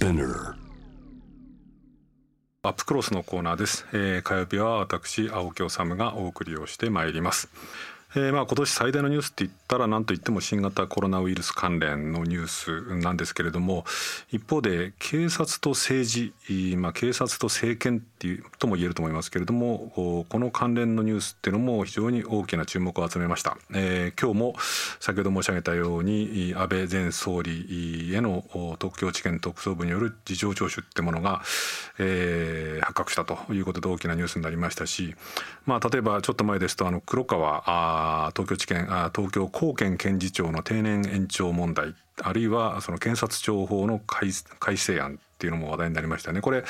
Spinner アップクロスのコーナーです、えー火曜日は私青木治がお送りをしてまいります。えーまあ今年最大のニュースって言ったら何と言っても新型コロナウイルス関連のニュースなんですけれども一方で警察と政治、まあ、警察と政権っていうとも言えると思いますけれどもこの関連のニュースっていうのも非常に大きな注目を集めました、えー今日も先ほど申し上げたように安倍前総理へのお東京地検特捜部による事情聴取ってものが、えー発覚したということで大きなニュースになりましたし、まあ、例えばちょっと前ですとあの黒川ああ東京地検あ東京高検検事長の定年延長問題あるいはその検察庁法の改改正案っていうのも話題になりましたね。これ、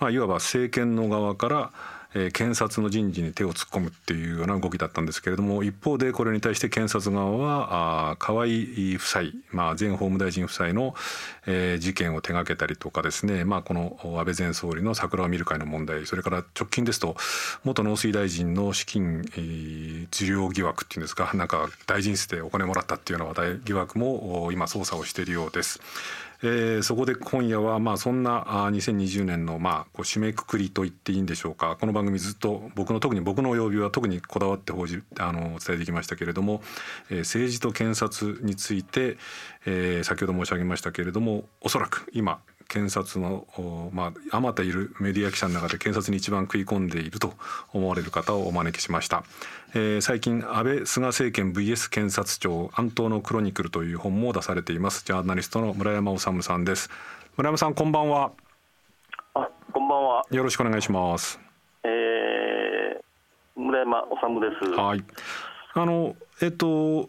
まあ、いわば政権の側からえー検察の人事に手を突っ込むっていうような動きだったんですけれども一方でこれに対して検察側はあ河井夫妻、まあ、前法務大臣夫妻の、えー事件を手掛けたりとかですね、まあ、この安倍前総理の桜を見る会の問題それから直近ですと元農水大臣の資金、えー受領疑惑っていうんですかなんか大臣室でお金もらったっていうような話題疑惑も今捜査をしているようです。えーそこで今夜はまあそんな2020年のまあこう締めくくりと言っていいんでしょうか。この番組ずっと僕の特に僕の曜日は特にこだわって報じあのお伝えできましたけれども、えー政治と検察について、えー先ほど申し上げましたけれどもおそらく今検察のおまああまたいるメディア記者の中で検察に一番食い込んでいると思われる方をお招きしました、えー最近安倍菅政権 VS 検察庁安東のクロニクルという本も出されています。ジャーナリストの村山治さんです。村山さんこんばんは。あ、こんばんは。よろしくお願いします。えー、村山治です。はいあのえっと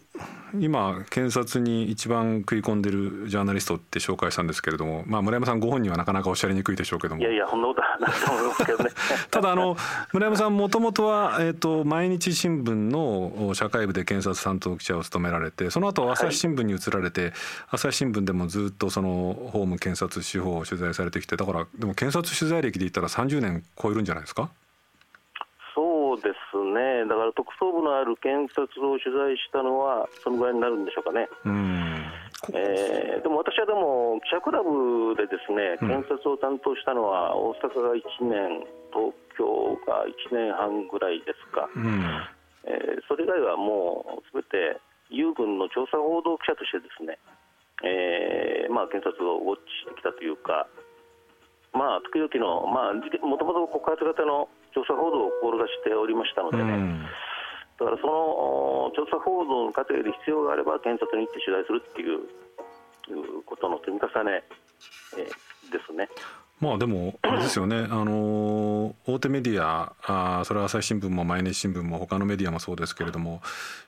今検察に一番食い込んでるジャーナリストって紹介したんですけれども、まあ、村山さんご本人はなかなかおっしゃりにくいでしょうけども。いやいや、そんなことはないと思いますけどね。ただあの村山さんもともとは、えっと毎日新聞の社会部で検察担当記者を務められてその後朝日新聞に移られて、朝日新聞でもずっとその法務検察司法を取材されてきてだからでも検察取材歴で言ったら30年超えるんじゃないですか？そうですね。だから特捜部のある検察を取材したのは、そのぐらいになるんでしょうかね。うえーでも私はでも、記者クラブでですね、検察を担当したのは、大阪が1年、東京が1年半ぐらいですか。うんえーそれ以外はもうすべて友軍の調査報道記者としてですね、えーまあ、検察をウォッチしてきたというか、まあ、時々の、まあ、もともと告発型の調査報道を志しておりましたのうでね、んだからそのお調査報道の過程で必要があれば検察に行って取材するっていういうことの積み重ね、えーですね。まあでもあれですよね、あの大手メディアあーそれは朝日新聞も毎日新聞も他のメディアもそうですけれども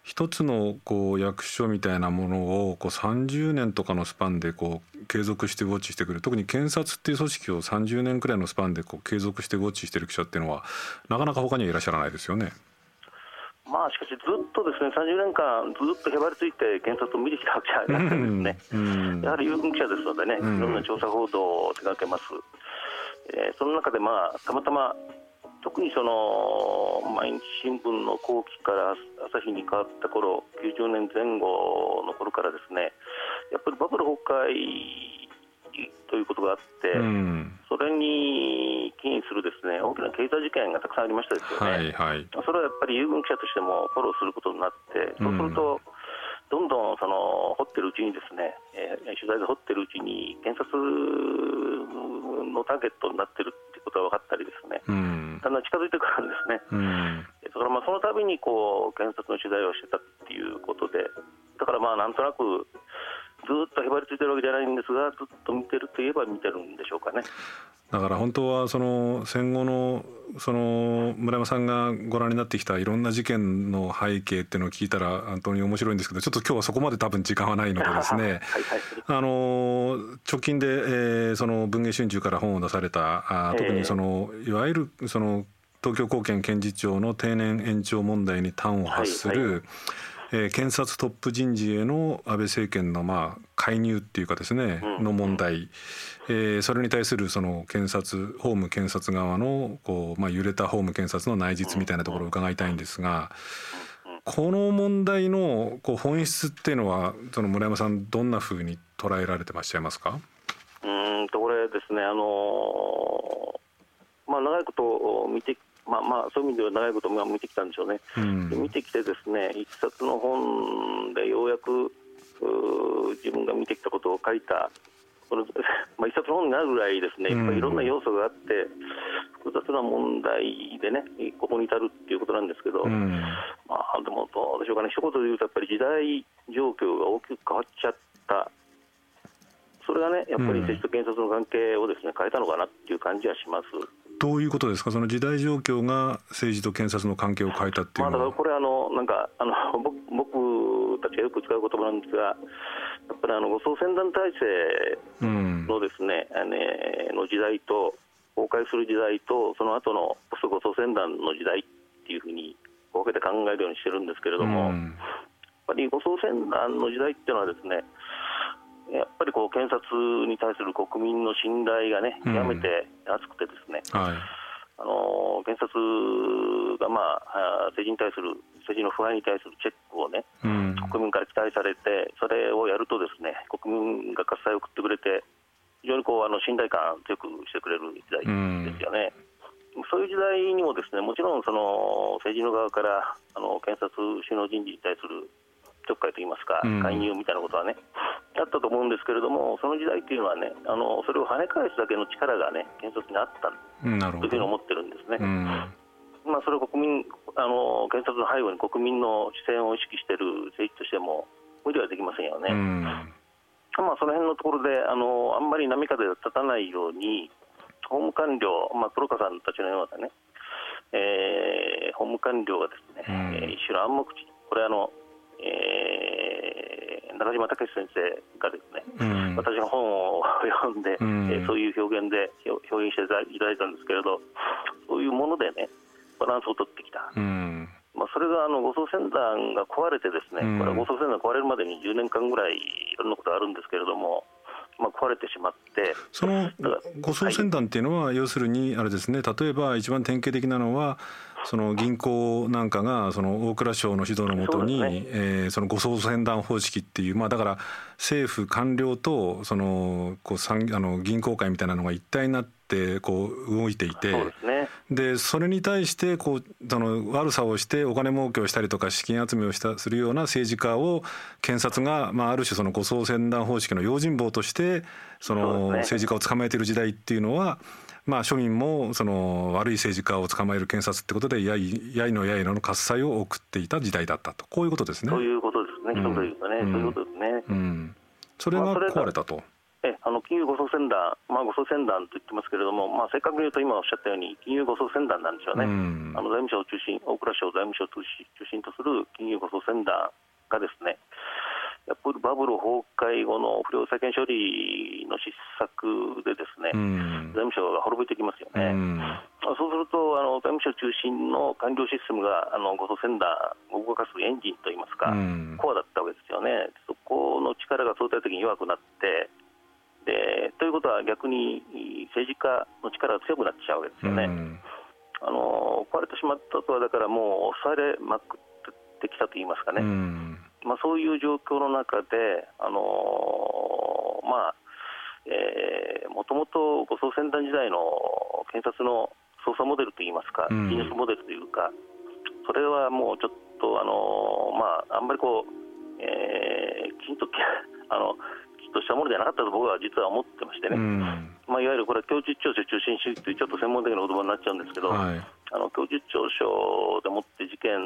一つのこう役所みたいなものをこう30年とかのスパンでこう継続してウォッチしてくる。特に検察っていう組織を30年くらいのスパンでこう継続してウォッチしてる記者っていうのはなかなか他にはいらっしゃらないですよね。まあ、しかし、ずっとですね30年間、ずっとへばりついて検察を見てきたわけじゃないですね。うんやはり有軍記者ですのでね、いん。ろんな調査報道を手掛けます、えーその中で、まあ、たまたま特にその毎日新聞の後期から朝日に変わった頃90年前後の頃からですねやっぱりバブル崩壊ということがあって、うんそれに起因するですね大きな経済事件がたくさんありましたですよね。はいはい。それはやっぱり遊軍記者としてもフォローすることになって、そうすると、どんどんその掘ってるうちにですね、えー取材が掘ってるうちに検察のターゲットになってるってことが分かったりですね、うんだんだん近づいてくるんですね。うんだからまあその度にこう検察の取材をしてたっていうことで、だからまあなんとなくずっとへばりついてるわけじゃないんですが、ずっと見てるといえば見てるんでしょうかね。だから本当はその戦後のその村山さんがご覧になってきたいろんな事件の背景っていうのを聞いたら本当に面白いんですけどちょっと今日はそこまで多分時間はないのでですね。はいはいあの直近で、えーその文藝春秋から本を出されたあー特にそのいわゆるその東京高検検事長の定年延長問題に端を発する、はいえー検察トップ人事への安倍政権のまあ介入っていうかですね、うん。の問題、えーそれに対するその検察法務検察側のこう、まあ、揺れた法務検察の内実みたいなところを伺いたいんですが、この問題のこう本質っていうのはその村山さんどんなふうに捉えられてまっしゃいますか？うーんとこれ、ですね、あのまあ、長いこと見て、まあまあ、そういう意味では長いこと見てきたんでしょうね、うん、見てきて、ですね一冊の本でようやく自分が見てきたことを書いた、この まあ、一冊の本になるぐらい、ですねやっぱりいろんな要素があって、複雑な問題でね、ここに至るっていうことなんですけど、うん、まあ、でもどうでしょうかね、一言で言うと、やっぱり時代状況が大きく変わっちゃった。それがね、やっぱり政治と検察の関係をですね、変えたのかなっていう感じはします。どういうことですか、その時代状況が政治と検察の関係を変えたっていうのは、まあ、これあの、なんかあの 僕たちがよく使う言葉なんですが、やっぱりあの護送船団体制のですね、うん、あの時代と、崩壊する時代と、その後の護送船団の時代っていうふうに分けて考えるようにしてるんですけれども、うん、やっぱり護送船団の時代っていうのはですね、やっぱりこう検察に対する国民の信頼がね、極めて厚くてですね、うんはい、あの検察が、まあ、政治に対する、政治の腐敗に対するチェックをね、うん、国民から期待されて、それをやるとですね、国民が喝采を送ってくれて、非常にこうあの信頼感強くしてくれる時代ですよね。うん、そういう時代にもですねもちろんその政治の側からあの検察首脳人事に対するちょっかいといいますか、介入みたいなことはね、あったと思うんですけれども、その時代っていうのはね、あのそれを跳ね返すだけの力がね、検察にあったというふうに思ってるんですね。まあ、それを国民あの検察の背後に国民の視線を意識している政治としても無理はできませんよね。まあ、その辺のところであのあんまり波風が立たないように法務官僚、まあ、黒川さんたちのようなね、えー、法務官僚がですね、うん、一種の暗黙知これあのえー、中島武先生がですね、うん、私の本を読んで、うん、えー、そういう表現で表現していただいたんですけれどそういうものでねバランスを取ってきた、うん、まあ、それがあの護送船団が壊れてですね、これは護送船団壊れるまでに10年間ぐらいいろんなことがあるんですけれども、まあ、壊れてしまってその護送船団っていうのは、要するにあれですね例えば一番典型的なのはその銀行なんかがその大蔵省の指導のもとに、ね。えー、その護送船団方式っていうまあだから政府官僚とそのこう産あの銀行界みたいなのが一体になってこう動いていてで、それに対してこうその悪さをしてお金儲けをしたりとか資金集めをしたするような政治家を検察がまあある種その護送船団方式の用心棒としてその政治家を捕まえている時代っていうのはまあ、庶民もその悪い政治家を捕まえる検察ってことでやいやいのやいのの喝采を送っていた時代だったと。こういうことですね。そういうことですね、一言言うとね、うん、そういうことですね。うん、それが壊れたと。えあの金融護送船団、まあ、護送船団と言ってますけれども、まあ、正確に言うと今おっしゃったように、金融護送船団なんでしょうね、うん、あの財務省を中心、大蔵省財務省を中心とする金融護送船団がですね、やっぱりバブル崩壊後の不良債権処理の失策でですね、うん、財務省が滅びてきますよね、うん、そうするとあの財務省中心の官僚システムがあの護送船団を動かすエンジンといいますか、うん、コアだったわけですよね、そこの力が相対的に弱くなって、でということは逆に政治家の力が強くなっちゃうわけですよね。あの壊れてしまったとはだからもう抑えれまくってきたといいますかね、まあ、そういう状況の中で、あのー、まあえー、もともと護送船団時代の検察の捜査モデルといいますか、技術モデルというか、それはもうちょっと、あのー、まあ、あんまりこう、えー、きちんと あのきちんとしたものじゃなかったと僕は実は思ってましてね、まあ、いわゆるこれは供述調書中心主義というちょっと専門的な言葉になっちゃうんですけど、はい、あの供述調書でもって事件、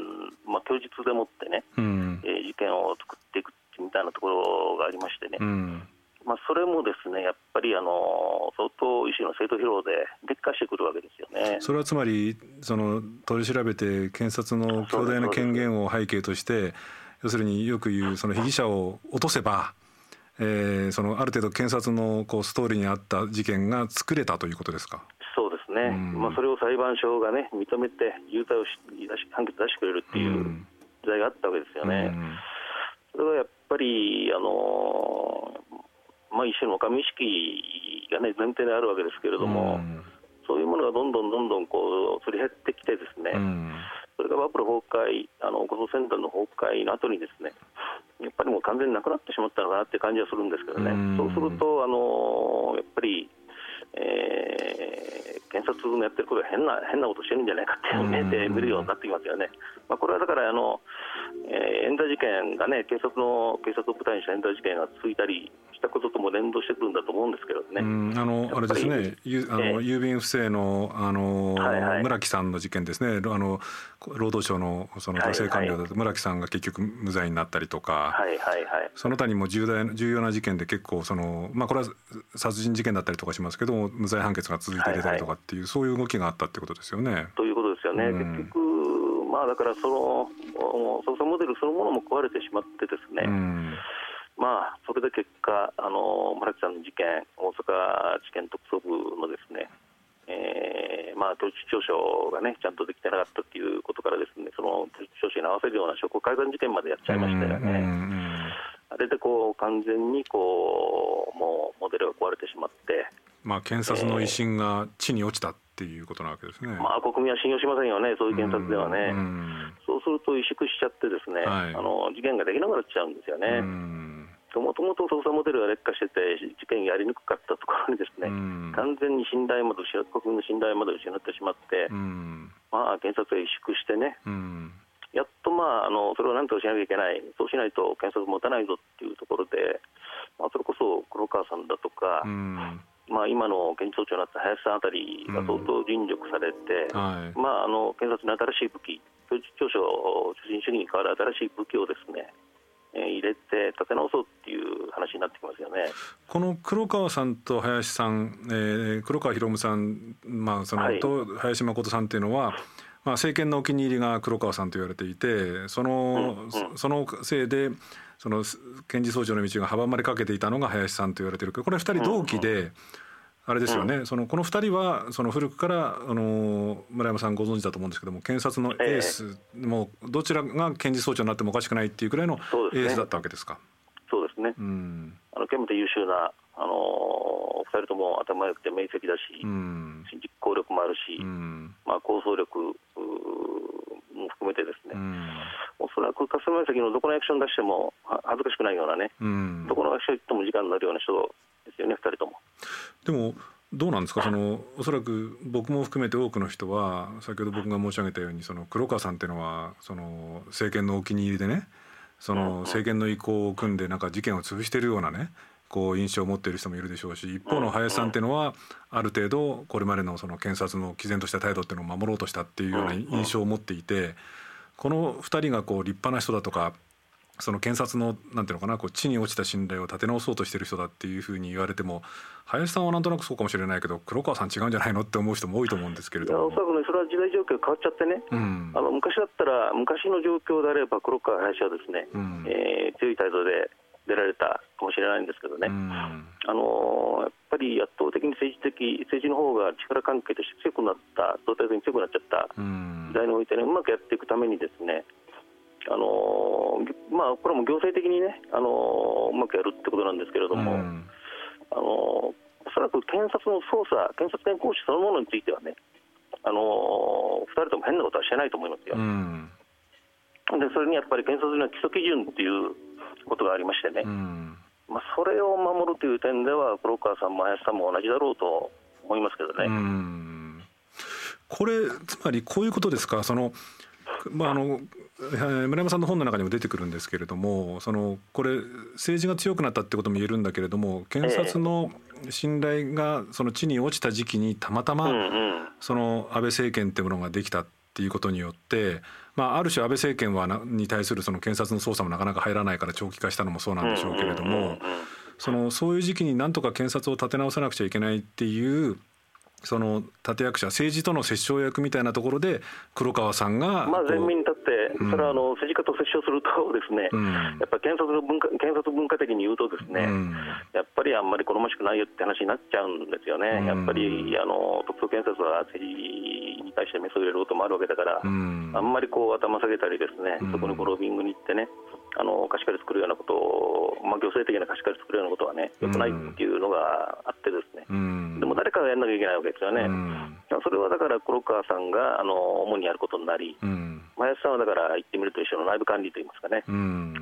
まあ、供述でもってね、うん。えー、事件を作っていくみたいなところがありましてね、うん、まあ、それもですねやっぱりあの相当、医師の生徒疲労で劣化してくるわけですよね。それはつまりその取り調べて検察の強大な権限を背景として要するによく言うその被疑者を落とせば、えー、そのある程度検察のこうストーリーにあった事件が作れたということですか？ね、うん、まあ、それを裁判所がね認めて有罪をし判決出してくれるっていう、うん。時代があったわけですよね。それはやっぱり、あのまあ、一種の神意識が、ね、前提であるわけですけれども、そういうものがどんどんどんどんこうすり減ってきて、ですね、それがバブル崩壊、あの護送船団の崩壊の後にですね、やっぱりもう完全になくなってしまったのかなって感じはするんですけどね、そうすると、あのやっぱりえー、検察のやってることが変な変なことしてるんじゃないかっていう目で見るようになってきますよね。まあ、これはだからあの、えー、冤罪事件がね警察の警察を舞台にした冤罪事件が続いたりしたこととも連動してくるんだと思うんですけどね。あのあれですね、ゆあの、えー、郵便不正のあの、はいはい、村木さんの事件ですね。あの労働省のその女性官僚だと村木さんが結局無罪になったりとか、はいはいはい、その他にも重大重要な事件で結構そのまあこれは殺人事件だったりとかしますけども無罪判決が続いて出たりとかっていう、はいはい、そういう動きがあったってことですよね。ということですよね。うん、結局まあだからその捜査モデルそのものも壊れてしまってですね。うんまあ、それで結果、あの村木さんの事件、大阪地検特捜部のですね、えーまあ、統一調書が、ね、ちゃんとできてなかったということからですねその統一調書に合わせるような証拠改ざん事件までやっちゃいましたよね。あれでこう完全にこうもうモデルが壊れてしまって、まあ、検察の威信が地に落ちたっていうことなわけですね、えー、まあ、国民は信用しませんよね、そういう検察ではね、そうすると萎縮しちゃって、ですね、はい、あの事件ができなくなっちゃうんですよね。もともと捜査モデルが劣化してて、事件やりにくかったところにですね、完全に信頼まで国民の信頼まで失ってしまって、まあ、検察が萎縮してね、やっと、まあ、あのそれを何とかしなきゃいけない、そうしないと検察持たないぞっていうところで、まあ、それこそ黒川さんだとか、まあ、今の検事総長になった林さんあたりが相当尽力されて、まあ、あの検察に新しい武器、教書主審主義に代わる新しい武器をですね、入れて立て直そうっていう話になってきますよね。この黒川さんと林さん、えー、黒川博さん、まあその、はい、と林誠さんっていうのは、まあ、政権のお気に入りが黒川さんと言われていてそのうんうん、そのせいでその検事総長の道が阻まれかけていたのが林さんと言われてる。これ2人同期で。うんうんあれですよね、うん、そのこの2人はその古くからあの村山さんご存知だと思うんですけども検察のエース、えー、もどちらが検事総長になってもおかしくないっていうくらいのエースだったわけですか？そうですね、うん、あの極めて優秀なあの2人とも頭良くて明晰だし、うん、実行力もあるし、うん、まあ、構想力も含めてですね、うん、おそらく霞が関のどこのアクション出しても恥ずかしくないようなね、うん、どこのアクション行っても時間になるような人ですよね、2人とも。でもどうなんですか？そのおそらく僕も含めて多くの人は先ほど僕が申し上げたようにその黒川さんっていうのはその政権のお気に入りでねその政権の意向を組んでなんか事件を潰しているようなねこう印象を持っている人もいるでしょうし一方の林さんっていうのはある程度これまでのその検察の毅然とした態度っていうのを守ろうとしたっていうような印象を持っていてこの2人がこう立派な人だとかその検察のなんていうのかなこう地に落ちた信頼を立て直そうとしてる人だっていうふうに言われても林さんはなんとなくそうかもしれないけど黒川さん違うんじゃないのって思う人も多いと思うんですけれどもおそらくねそれは時代状況変わっちゃってね、うん、あの昔だったら昔の状況であれば黒川林はですね、うん、えー、強い態度で出られたかもしれないんですけどね、うん、あのやっぱり圧倒的に政治的政治の方が力関係として強くなった相対的に強くなっちゃった時代においてねうまくやっていくためにですねあのまあ、これも行政的にね、あのうまくやるってことなんですけれども、うん、あのおそらく検察の捜査、検察権行使そのものについてはね、あの2人とも変なことはしてないと思いますよ。うん、でそれにやっぱり検察には基礎基準っていうことがありましてね、うん、まあ、それを守るという点では、黒川さんも林さんも同じだろうと思いますけどね。これつまりこういうことですか？そのまあ、あの村山さんの本の中にも出てくるんですけれどもそのこれ政治が強くなったってことも言えるんだけれども検察の信頼がその地に落ちた時期にたまたまその安倍政権っていうものができたっていうことによって、まあ、ある種安倍政権はに対するその検察の捜査もなかなか入らないから長期化したのもそうなんでしょうけれどもそのそういう時期になんとか検察を立て直さなくちゃいけないっていうその立役者政治との折衝役みたいなところで黒川さんがまあ前面に立って、それはあの政治家と折衝するとですね、うん、やっぱり検察の文化検察文化的に言うとですね、うん、やっぱりあんまり好ましくないよって話になっちゃうんですよね。やっぱりあの特捜検察は政治に対してメスを入れることもあるわけだから、あんまりこう頭下げたりですね、そこにロビングに行ってね。あの貸し借り作るようなことを、まあ、行政的な貸し借り作るようなことはね、よくないっていうのがあってですね、うん、でも誰やらなきゃいけないわけですよね、うん、それはだから黒川さんがあの主にやることになり、うん、林さんはだから言ってみると一緒の内部管理といいますかね、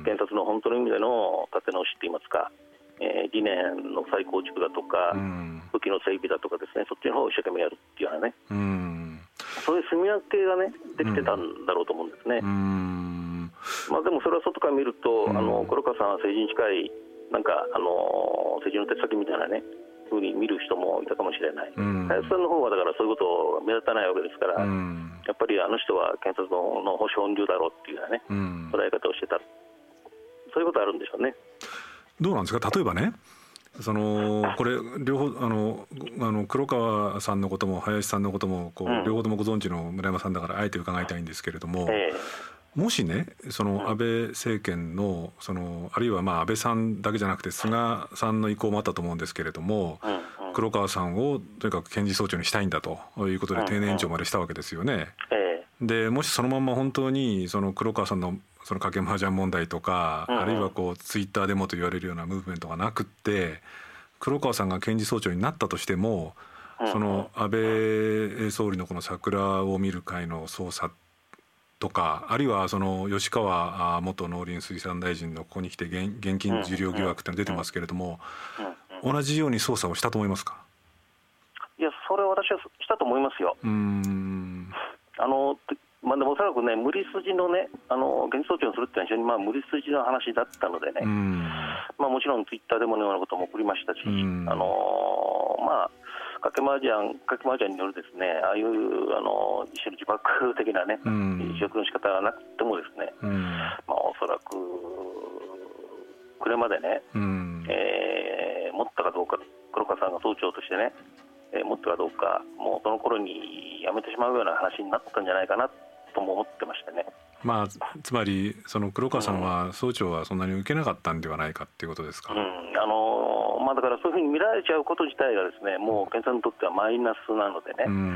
検察の本当の意味での立て直しといいますか、えー、理念の再構築だとか、武器の整備だとかですね。そっちの方を一生懸命やるっていうようなね、そういう住み分けがねできてたんだろうと思うんですね。まあ、でもそれは外から見ると、あの黒川さんは政治に近いなんかあの政治の手先みたいなねふうに見る人もいたかもしれない、林さんの方はだからそういうこと目立たないわけですから、やっぱりあの人は検察の保守本流だろうっていうようなね、捉え方をしてた、そういうことあるんでしょうね。どうなんですか例えばねそのこれ両方あのあの黒川さんのことも林さんのこともこう、両方ともご存知の村山さんだからあえて伺いたいんですけれども、えー、もしねその安倍政権のそのあるいはまあ安倍さんだけじゃなくて菅さんの意向もあったと思うんですけれども、黒川さんをとにかく検事総長にしたいんだということで定年延長までしたわけですよね。でもしそのまま本当にその黒川さんのその掛け麻雀問題とか、あるいはこうツイッターデモと言われるようなムーブメントがなくって黒川さんが検事総長になったとしても、その安倍総理のこの桜を見る会の捜査とかあるいはその吉川元農林水産大臣のここに来て現金受領疑惑っての出てますけれども、同じように捜査をしたと思いますか？いやそれは私はしたと思いますよ。あのまあ、でもおそらくね、無理筋のね、あの現装置をするっていうのは非常にまあ無理筋の話だったのでね、まあ、もちろんツイッターでものようなことも送りましたし、あのまあ、かけ麻雀かけ麻雀によるですねああいうあの一種の自爆的なね、自食の仕方がなくてもですね、まあ、おそらくこれまでね、えー、持ったかどうか、黒川さんが総長としてね、えー、持ったかどうか、もうその頃にやめてしまうような話になったんじゃないかなとも思ってましてね。まあ、つまりその黒川さんは総長はそんなに受けなかったんではないかっていうことですか、うん、あのまあ、だからそういうふうに見られちゃうこと自体がですねもう検察にとってはマイナスなのでね、うん、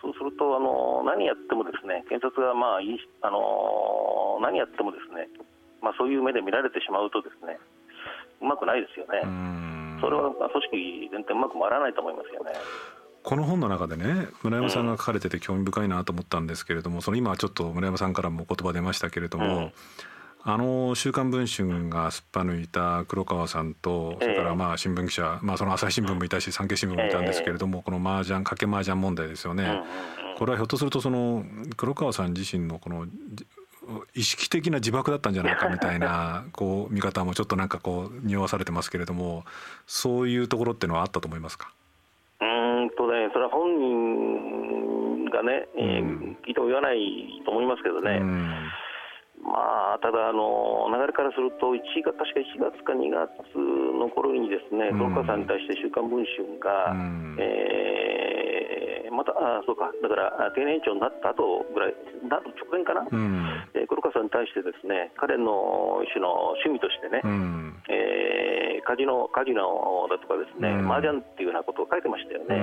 そうするとあの何やってもですね検察がまあいいあの何やってもですね、まあ、そういう目で見られてしまうとですねうまくないですよね。それは組織全体うまく回らないと思いますよね。この本の中でね村山さんが書かれてて興味深いなと思ったんですけれどもその今ちょっと村山さんからも言葉出ましたけれども、うん、あの「週刊文春」がすっぱ抜いた黒川さんとそれからまあ新聞記者、まあ、その朝日新聞もいたし産経新聞もいたんですけれどもこの麻雀賭け麻雀問題ですよね。これはひょっとするとその黒川さん自身のこの意識的な自爆だったんじゃないかみたいな こう見方もちょっとなんかこう匂わされてますけれどもそういうところっていうのはあったと思いますかうんとね、それは本人がね、うん、聞いても言わないと思いますけどね、うん、まあ、ただあの、流れからすると1月、確か1月か2月の頃にですね、黒、うん、川さんに対して週刊文春が、うん、えー、またあそうか、だから定年長になった後ぐらい、な直前かな、うん、えー、黒川さんに対してですね彼の一種の趣味としてね、うん、えーカジノカジノだとかですね、うん、麻雀っていうようなことを書いてましたよね。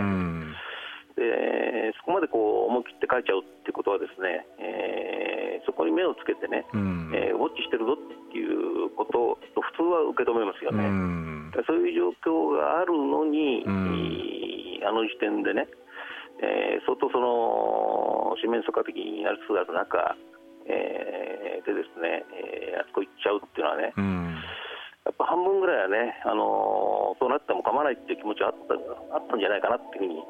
までこう思い切って書いちゃうってことはですね、えー、そこに目をつけてね、うん、えー、ウォッチしてるぞっていうことと普通は受け止めますよね、うん、そういう状況があるのに、うん、あの時点でね、えー、相当その四面楚歌的になりつつある中、えー、でですね、えー、あそこ行っちゃうっていうのはね、やっぱ半分ぐらいはね、あのー、そうなっても構わないっていう気持ちはあったあったんじゃないかなっていうふうに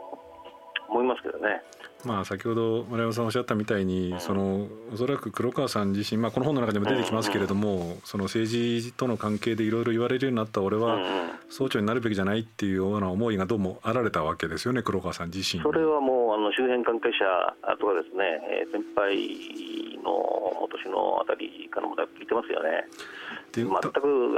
思いますけどね。まあ、先ほど村山さんおっしゃったみたいに、うん、そのおそらく黒川さん自身、まあ、この本の中でも出てきますけれども、その政治との関係でいろいろ言われるようになった俺は総長になるべきじゃないっていうような思いがどうもあられたわけですよね黒川さん自身それはもうあの周辺関係者とかですね先輩の元首のあたりからも聞いてますよね。全く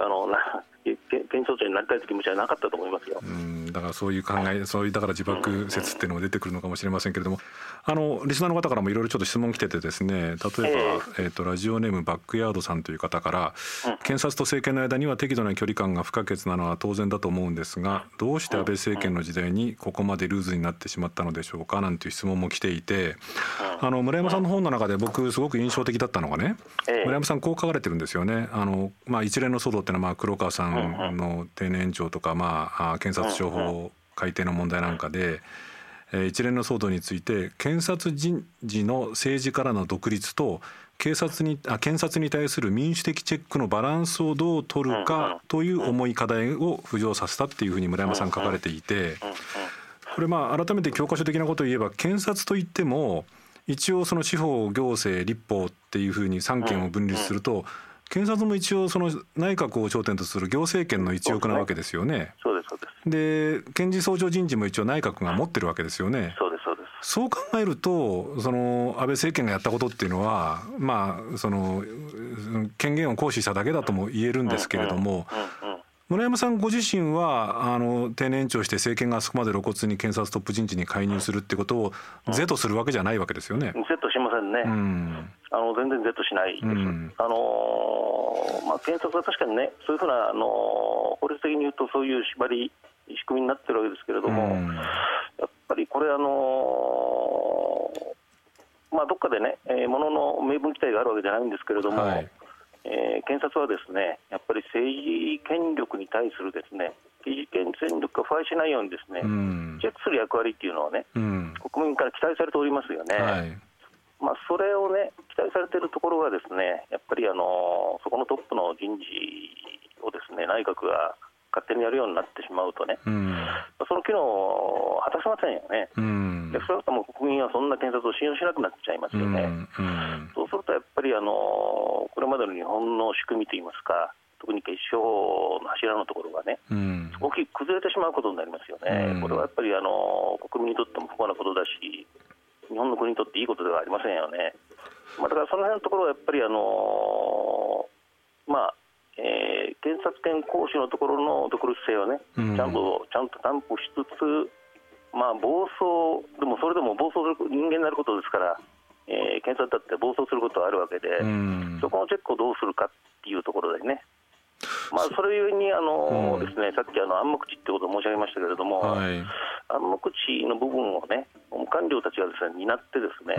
あのな検証長になりたいという気持ちはなかったと思いますよ。うんだからそういう考え、そういうだから自爆説っていうのも出てくるのかもしれませんけれども、あのリスナーの方からもいろいろちょっと質問来ててですね、例えば、えー、えーとラジオネームバックヤードさんという方から、うん、検察と政権の間には適度な距離感が不可欠なのは当然だと思うんですが、どうして安倍政権の時代にここまでルーズになってしまったのでしょうかなんていう質問も来ていて、あの村山さんの本の中で僕すごく印象的だったのがね、村山さんこう書かれてるんですよね。あのまあ一連の騒動っていうのはまあ黒川さんの定年延長とかまあ検察庁法改定の問題なんかで。一連の騒動について検察人事の政治からの独立と警察にあ検察に対する民主的チェックのバランスをどう取るかという重い課題を浮上させたっていうふうに村山さん書かれていてこれまあ改めて教科書的なことを言えば検察といっても一応その司法行政立法っていうふうに三権を分立すると検察も一応その内閣を頂点とする行政権の一翼なわけですよね。そうですで検事総長人事も一応内閣が持ってるわけですよね。そうですそうです。そう考えるとその安倍政権がやったことっていうのはまあその権限を行使しただけだとも言えるんですけれども。村山さんご自身はあの定年延長して政権があそこまで露骨に検察トップ人事に介入するってことを是とするわけじゃないわけですよね。是としませんね。うん、あの全然是としないです。うん、あのまあ検察は確かにねそういうふうなあの法律的に言うとそういう縛り仕組みになってるわけですけれども、うん、やっぱりこれあのまあどっかでね、えー、ものの明文規定があるわけじゃないんですけれども。はいえー、検察はですねやっぱり政治権力に対するですね政治権権力が腐敗しないようにですね、うん、チェックする役割っていうのはね、うん、国民から期待されておりますよね。はいまあ、それをね期待されているところがですねやっぱりあのそこのトップの人事をですね内閣が勝手にやるようになってしまうとね、うん、その機能を果たせませんよね、うん、でそれとも国民はそんな検察を信用しなくなっちゃいますよね、うん、そうするとやっぱりあのこれまでの日本の仕組みといいますか、特に決勝の柱のところがね、大きく崩れてしまうことになりますよね、これはやっぱりあの国民にとっても不幸なことだし、日本の国にとっていいことではありませんよね。まあ、だからその辺のところはやっぱりあのまあえー、検察権行使のところの独立性はね、ちゃんとちゃんと担保しつつ、まあ、暴走、でもそれでも暴走する人間になることですから、えー、検察だって暴走することはあるわけで、そこのチェックをどうするかっていうところでね。まあ、それゆえにあの、ですね、さっきあの暗黙知ってことを申し上げましたけれども、はい、暗黙知の部分をね、官僚たちがですね担ってですね、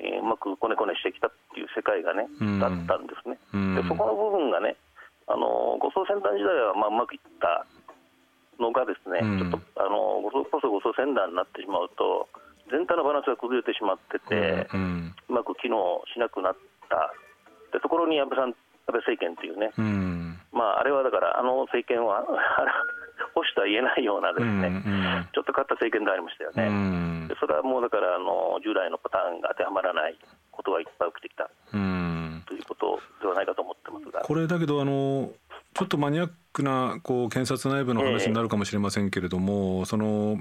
えー、うまくこねこねしてきたっていう世界がね、だったんですね。でそこの部分がね、あの護送船団時代はまあうまくいったのがですね、ちょっとあの護送こそ護送船団になってしまうと、全体のバランスが崩れてしまってて、うまく機能しなくなった。ってところに安倍さん安倍政権っていうね、まあ、あれはだから、あの政権は 保守とは言えないようなですね、ちょっと変わった政権でありましたよね、でそれはもうだからあの、従来のパターンが当てはまらないことがいっぱい起きてきた、ということではないかと思ってますが。これだけどあのちょっとマニアックなこう検察内部の話になるかもしれませんけれども、えー、その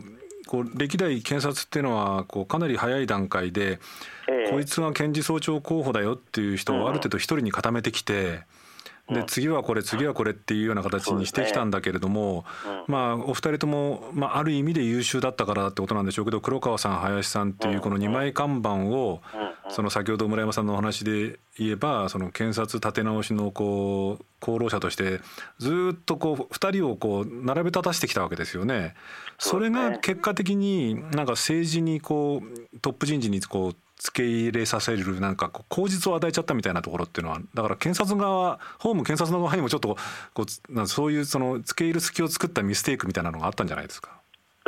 こう歴代検察っていうのはこうかなり早い段階で、えー、こいつが検事総長候補だよっていう人をある程度一人に固めてきて。で次はこれ次はこれっていうような形にしてきたんだけれども、まあお二人とも、まあ、ある意味で優秀だったからってことなんでしょうけど黒川さん林さんっていうこの2枚看板をその先ほど村山さんのお話で言えばその検察立て直しのこう功労者としてずっとこう2人をこう並べ立たしてきたわけですよね。それが結果的になんか政治にこうトップ人事にこう付け入れさせるなんか口実を与えちゃったみたいなところっていうのはだから検察側法務検察の側にもちょっとこうそういうその付け入る隙を作ったミステイクみたいなのがあったんじゃないですか？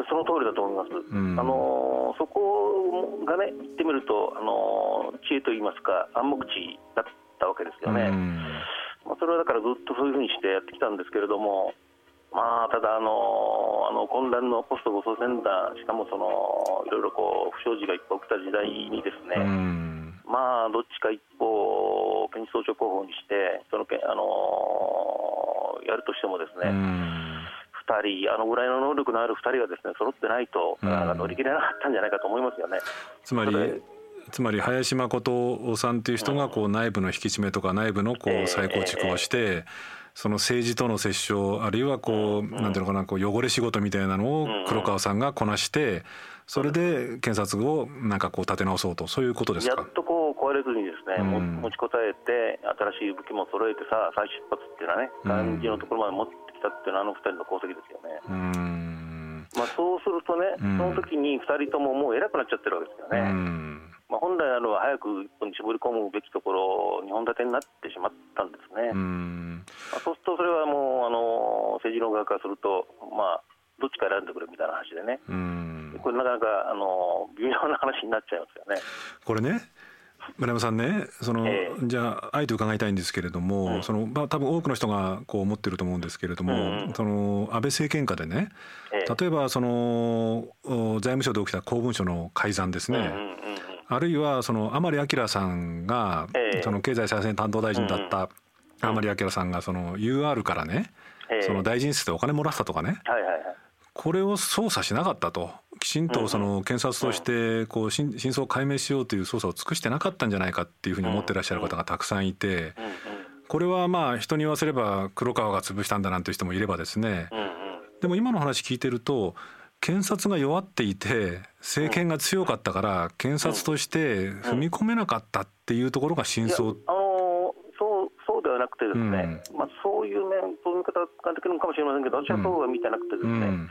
その通りだと思います。うん、あのそこがね言ってみるとあの知恵といいますか暗黙知だったわけですよね。まあそれはだからずっとそういうふうにしてやってきたんですけれども。まあ、ただあの、あの混乱のポスト護送船団、しかもそのいろいろこう不祥事がいっぱい起きた時代にですね、まあ、どっちか一方、検事総長候補にして、そのあのやるとしてもですね、2人、あのぐらいの能力のある2人がですね揃ってないと、乗り切れなかったんじゃないかと思いますよね。つまりつまり林誠さんという人がこう内部の引き締めとか内部のこう再構築をして、その政治との折衝あるいはこう、なんていうのかなこう汚れ仕事みたいなのを黒川さんがこなしてそれで検察をなんかこう立て直そうと。そういうことですか？やっとこう壊れずにですね、持ちこたえて新しい武器も揃えてさ再出発っていうのはね感じのところまで持ってきたっていうのはあの二人の功績ですよね。うん。まあ、そうするとね、その時に2人とももう偉くなっちゃってるわけですよね。まあ、本来あの早く一本に絞り込むべきところ2本立てになってしまったんですね。まあ、そうするとそれはもうあの政治の側からすると、まあ、どっちか選んでくれみたいな話でね、これなかなかあの微妙な話になっちゃいますよね。これね村山さんねその、ええ。じゃああえて伺いたいんですけれども、うん。そのまあ、多分多くの人がこう思ってると思うんですけれども、うん。その安倍政権下でねええ。例えばそのお財務省で起きた公文書の改ざんですね、うんうんうんうんあるいはその甘利明さんが、ええ。その経済再生担当大臣だった甘利明さんがその UR からね、ええ。その大臣室でお金もらったとかね。これを捜査しなかったと。きちんとその検察としてこう真真相を解明しようという捜査を尽くしてなかったんじゃないかっていうふうに思ってらっしゃる方がたくさんいてこれはまあ人に言わせれば黒川が潰したんだなんていう人もいればですね。でも今の話聞いてると検察が弱っていて政権が強かったから検察として踏み込めなかったっていうところが真相。あのそうそうではなくてですね、うまあ、そういう面、そういう見方ができるのかもしれませんけど、私はそうは見てなくてですね、うん。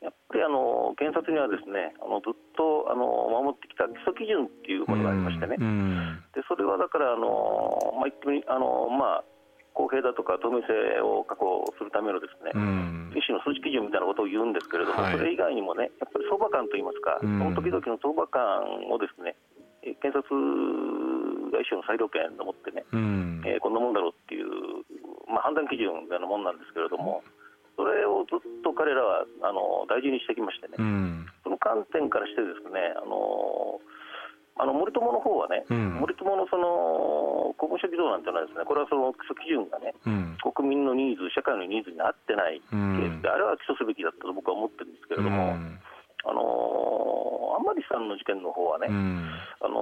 やっぱりあの検察にはですねあのずっとあの守ってきた基礎基準っていうものがありましてね、うん。でそれはだからあの、まあ、言ってみあの、まあ、公平だとか透明性を確保するためのですね、うん。一種の数値基準みたいなことを言うんですけれども、はい。それ以外にもね、やっぱり相場感といいますか、うん。その時々の相場感をですね、え検察が一種の裁量権を持ってね、うん。えーこんなもんだろうっていう、まあ、判断基準みたいなもんなんですけれども、それをずっと彼らはあの大事にしてきましてね、うん。その観点からしてですね、あのあの森友の方はね、うん。森友のその公文書偽造なんていうのはですね、これはその基礎基準がね、うん。国民のニーズ、社会のニーズに合ってないケースで、あれは起訴すべきだったと僕は思ってるんですけれども、うん。あの甘利さんの事件の方はね、うん。あの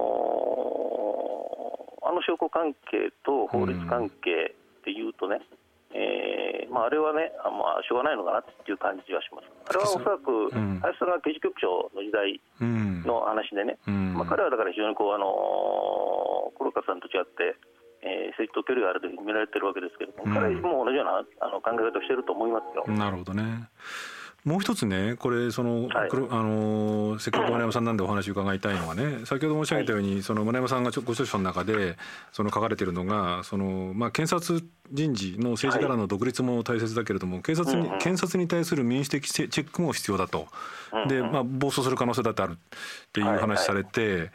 あの証拠関係と法律関係っていうとね、えーまあ、あれはね、あまあ、しょうがないのかなっていう感じはします。あれはおそらく、うん林さんが刑事局長の時代うんの話でね、うんまあ、彼はだから非常にこう、あの黒川さんと違って、えー政治と距離があるというふうに見られてるわけですけれども、うん彼も同じようなあの考え方をしてると思いますよ。なるほどね。もう一つね、これその、はい。あのせっかく村山さんなんでお話伺いたいのはね、先ほど申し上げたように、その村山さんがちょご著書の中でその書かれているのが、そのまあ検察人事の政治からの独立も大切だけれども、警察に検察に対する民主的チェックも必要だと。で、まあ暴走する可能性だってあるっていう話されて、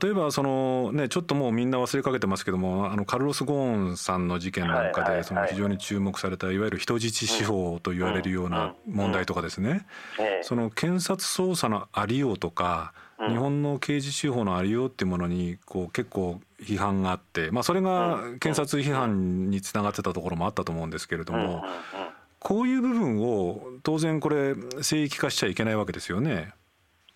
例えばそのねちょっともうみんな忘れかけてますけども、あのカルロス・ゴーンさんの事件なんかはいはいはい。でその非常に注目されたいわゆる人質司法と言われるような問題とかですね。ええその検察捜査のありようとか、うん日本の刑事司法のありようっていうものにこう結構批判があって、まあ、それが検察批判につながってたところもあったと思うんですけれども、うんうんうんこういう部分を当然これ聖域化しちゃいけないわけですよね。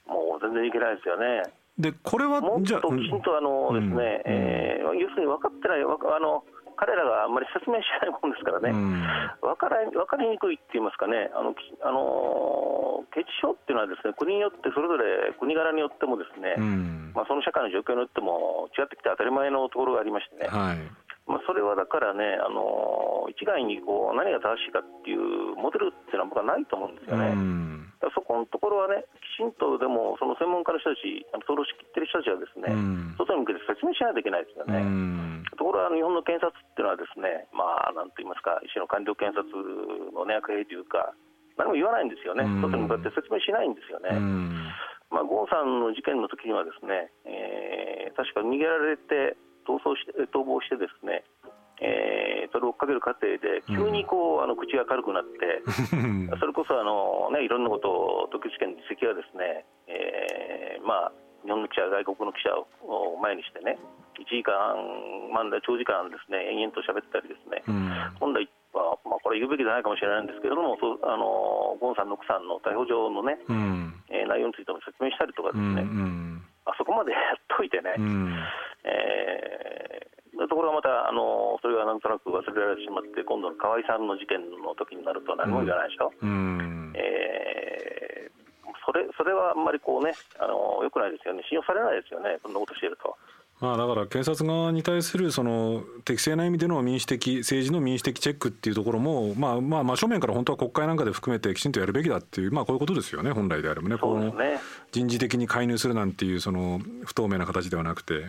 もう全然いけないですよね。でこれはもっじゃあときちんとあのですね、うんえー要するに分かってない、あの彼らがあんまり説明しないもんですからね、うん。分から分かりにくいって言いますかね、あのきあの刑事証っていうのはですね国によってそれぞれ国柄によってもですね、うん。まあ、その社会の状況によっても違ってきて当たり前のところがありましてね、はい。まあ、それはだからね、あの一概にこう何が正しいかっていうモデルっていうのは僕はないと思うんですうよね。ん。だからそこのところはね、きちんとでも、その専門家の人たち、あの登録しきってる人たちはですね、うん。外に向けて説明しないといけないですようね。ん。ところが日本の検察っていうのはですね、まあ、なんて言いますか、一種の官僚検察のね、悪兵というか、何も言わないんですよね、うん。外に向かって説明しないんですよね。うん。まあ、ゴーンさんの事件の時にはですね、えー確か逃げられて逃走して逃亡してですね、えーそれを追っかける過程で急にこう、あの口が軽くなって、それこそあの、ね、いろんなことを特別権実績はですね、えーまあ、日本の記者、外国の記者を前にしてね、1時間、まあ、長時間ですね、延々と喋ったりですね、うん。本来は、まあ、これ言うべきじゃないかもしれないんですけれども、そうあのゴーンさんの奥さんの逮捕状のね、うん。えー内容についても説明したりとかですうんうね、ん。あそこまでやっといてね、うん。えーところがまた、あのそれがなんとなく忘れられてしまって、今度の河合さんの事件の時になると何も言わないでしょ？うん。えーそれそれはあんまりこうね、あのよくないですよね、信用されないですよね、そんなことしてると。まあだから検察側に対するその適正な意味での民主的政治の民主的チェックっていうところもまあまあ真正面から本当は国会なんかで含めてきちんとやるべきだっていうまあこういうことですよね本来であればね。ね、この人事的に介入するなんていうその不透明な形ではなくて。うん、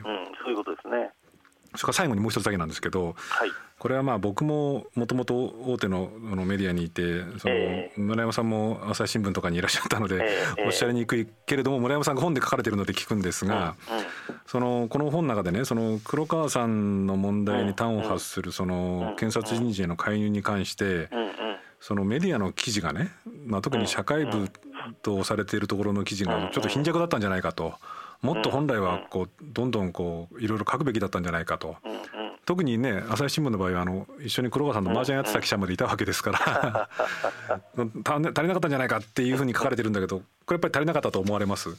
それから最後にもう一つだけなんですけど、はい、これはまあ僕ももともと大手ののメディアにいてその村山さんも朝日新聞とかにいらっしゃったのでおっしゃりにくいけれども村山さんが本で書かれてるので聞くんですが、そのこの本の中でねその黒川さんの問題に端を発するその検察人事への介入に関してそのメディアの記事がね、まあ、特に社会部とされているところの記事がちょっと貧弱だったんじゃないかと。もっと本来はこうどんどんこういろいろ書くべきだったんじゃないかと。特にね朝日新聞の場合はあの一緒に黒川さんの麻雀やってた記者までいたわけですから。足りなかったんじゃないかっていうふうに書かれてるんだけどこれやっぱり足りなかったと思われます？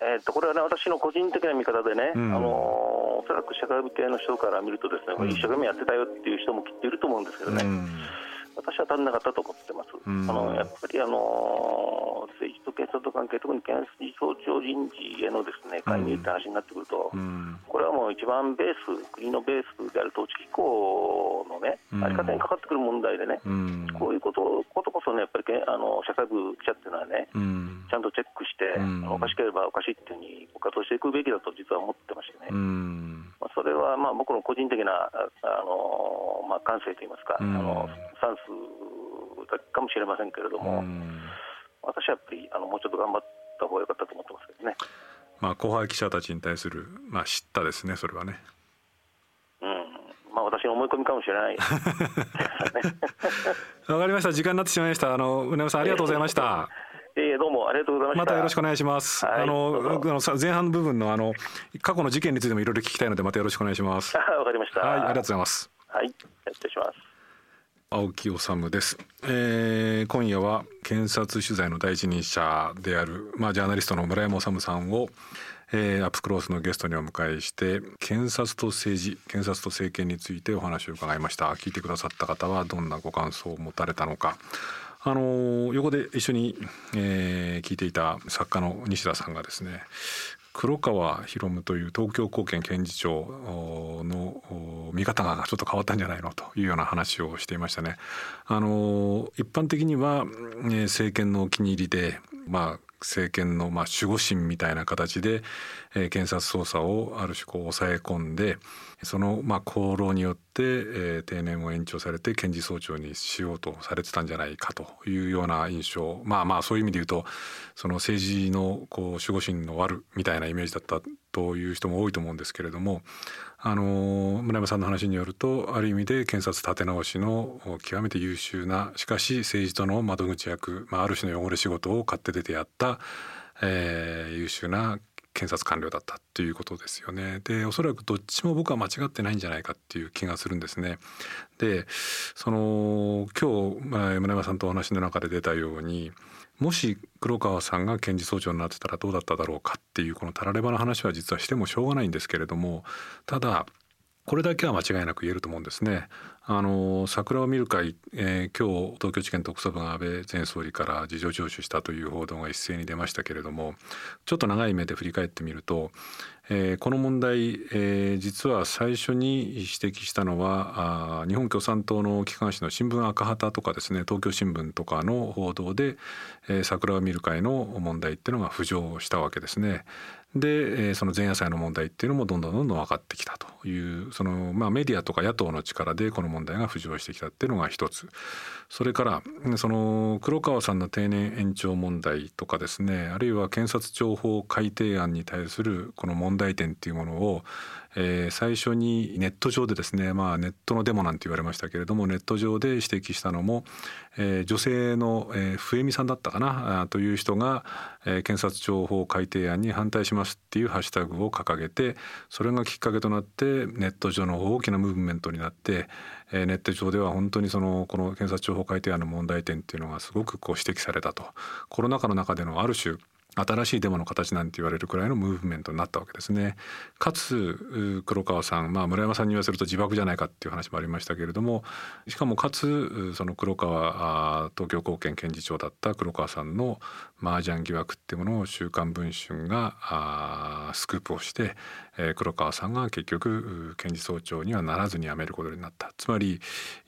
えー、とこれはね、私の個人的な見方でね、うん、あのおそらく社会部系の人から見ると、ですね、うん、一生懸命やってたよっていう人もきっといると思うんですけどね、うん、私は足りなかったと思ってます。あのやっぱりあの政治と検察と関係、特に検事総長人事へのですね介入って話になってくると、これはもう一番ベース、国のベースである統治機構のね、在り方にかかってくる問題でね、こういうことことこそね、やっぱりあの社会部記者っていうのはね、ちゃんとチェックして、おかしければおかしいっていうふうに活動していくべきだと実は思ってましてね。まあ、それはまあ僕の個人的なあの、まあ、感性といいますか、あのスタンスかもしれませんけれども、私はやっぱりあのもうちょっと頑張った方が良かったと思ってますけどね。まあ、後輩記者たちに対する、まあ、知ったですね、それはね。うん、まあ、私の思い込みかもしれない。わかりました。時間になってしまいました。あの、うなみさん、ありがとうございました。えー、どうもありがとうございました。またよろしくお願いします。はい、あの、あの前半の部分のあの過去の事件についてもいろいろ聞きたいのでまたよろしくお願いします。わかりました。はい、ありがとうございます。はい、失礼します。青木治です、えー、今夜は検察取材の第一人者である、まあ、ジャーナリストの村山治さんを、えー、アップクロースのゲストにお迎えして検察と政治検察と政権についてお話を伺いました。聞いてくださった方はどんなご感想を持たれたのか。あの横で一緒に、えー、聞いていた作家の西田さんがですね黒川博夢という東京高検検事長の見方がちょっと変わったんじゃないのというような話をしていましたね。あの一般的には、え政権のお気に入りで、まあ、政権のまあ守護神みたいな形で、えー、検察捜査をある種こう抑え込んでそのまあ功労によって、えー、定年を延長されて検事総長にしようとされてたんじゃないかというような印象。まあまあそういう意味で言うとその政治のこう守護神の悪みたいなイメージだったという人も多いと思うんですけれどもあの村山さんの話によるとある意味で検察立て直しの極めて優秀なしかし政治との窓口役、まあ、ある種の汚れ仕事を買って出てやった、えー、優秀な検察官僚だったということですよね。でおそらくどっちも僕は間違ってないんじゃないかっていう気がするんですね。でその今日、村山さんとお話の中で出たようにもし黒川さんが検事総長になってたらどうだっただろうかっていうこのたらればの話は実はしてもしょうがないんですけれどもただこれだけは間違いなく言えると思うんですね。あの桜を見る会、えー、今日東京地検特捜部が安倍前総理から事情聴取したという報道が一斉に出ましたけれどもちょっと長い目で振り返ってみると、えー、この問題、えー、実は最初に指摘したのはあ日本共産党の機関紙の新聞赤旗とかですね東京新聞とかの報道で、えー、桜を見る会の問題っていうのが浮上したわけですね。で、その前夜祭の問題っていうのもどんどんどんどん分かってきたというその、まあ、メディアとか野党の力でこの問題が浮上してきたっていうのが一つ。それからその黒川さんの定年延長問題とかですねあるいは検察庁法改定案に対するこの問題点っていうものをえー、最初にネット上でですね、まあ、ネットのデモなんて言われましたけれどもネット上で指摘したのも、えー、女性の、えー、笛美さんだったかなという人が、えー、検察庁法改定案に反対しますっていうハッシュタグを掲げてそれがきっかけとなってネット上の大きなムーブメントになって、えー、ネット上では本当にそのこの検察庁法法改定案の問題点っていうのがすごくこう指摘されたと。コロナ禍の中でのある種新しいデモの形なんて言われるくらいのムーブメントになったわけですね。かつ黒川さん、まあ、村山さんに言わせると自爆じゃないかっていう話もありましたけれどもしかもかつその黒川東京高検検事長だった黒川さんの麻雀疑惑っていうものを「週刊文春が」がスクープをして、えー、黒川さんが結局検事総長にはならずに辞めることになったつまり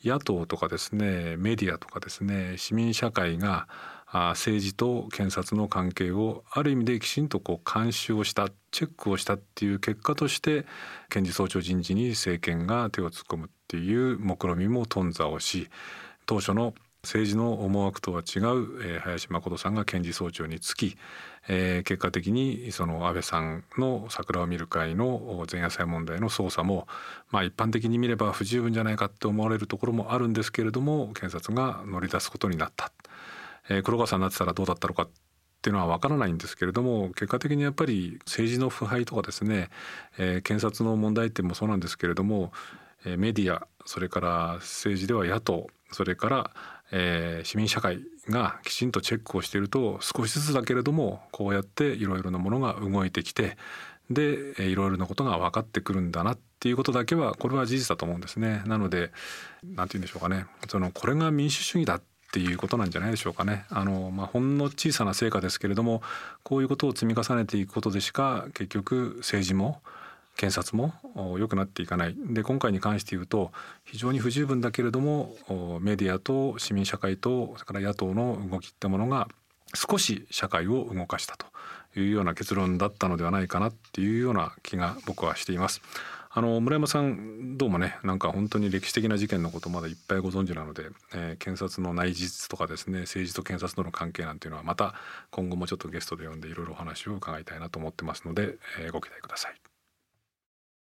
野党とかですねメディアとかですね市民社会が政治と検察の関係をある意味できちんとこう監視をしたチェックをしたっていう結果として検事総長人事に政権が手を突っ込むっていう目論見みも頓挫をし当初の政治の思惑とは違う、林誠さんが検事総長につき、結果的にその安倍さんの桜を見る会の前夜祭問題の捜査も、まあ、一般的に見れば不十分じゃないかって思われるところもあるんですけれども検察が乗り出すことになった、え、黒川さんになってたらどうだったのかっていうのは分からないんですけれども結果的にやっぱり政治の腐敗とかですね、え、検察の問題点もそうなんですけれども、え、メディアそれから政治では野党それからえ、市民社会がきちんとチェックをしていると少しずつだけれどもこうやっていろいろなものが動いてきてでいろいろなことが分かってくるんだなっていうことだけはこれは事実だと思うんですね。なので何て言うんでしょうかねそのこれが民主主義だっていうことなんじゃないでしょうかね。あのまあ、ほんの小さな成果ですけれどもこういうことを積み重ねていくことでしか結局政治も検察も良くなっていかないで今回に関して言うと非常に不十分だけれどもメディアと市民社会とそれから野党の動きってものが少し社会を動かしたというような結論だったのではないかなっていうような気が僕はしています。あの村山さんどうもねなんか本当に歴史的な事件のことまだいっぱいご存知なので、えー、検察の内実とかですね政治と検察との関係なんていうのはまた今後もちょっとゲストで呼んでいろいろお話を伺いたいなと思ってますので、えー、ご期待ください。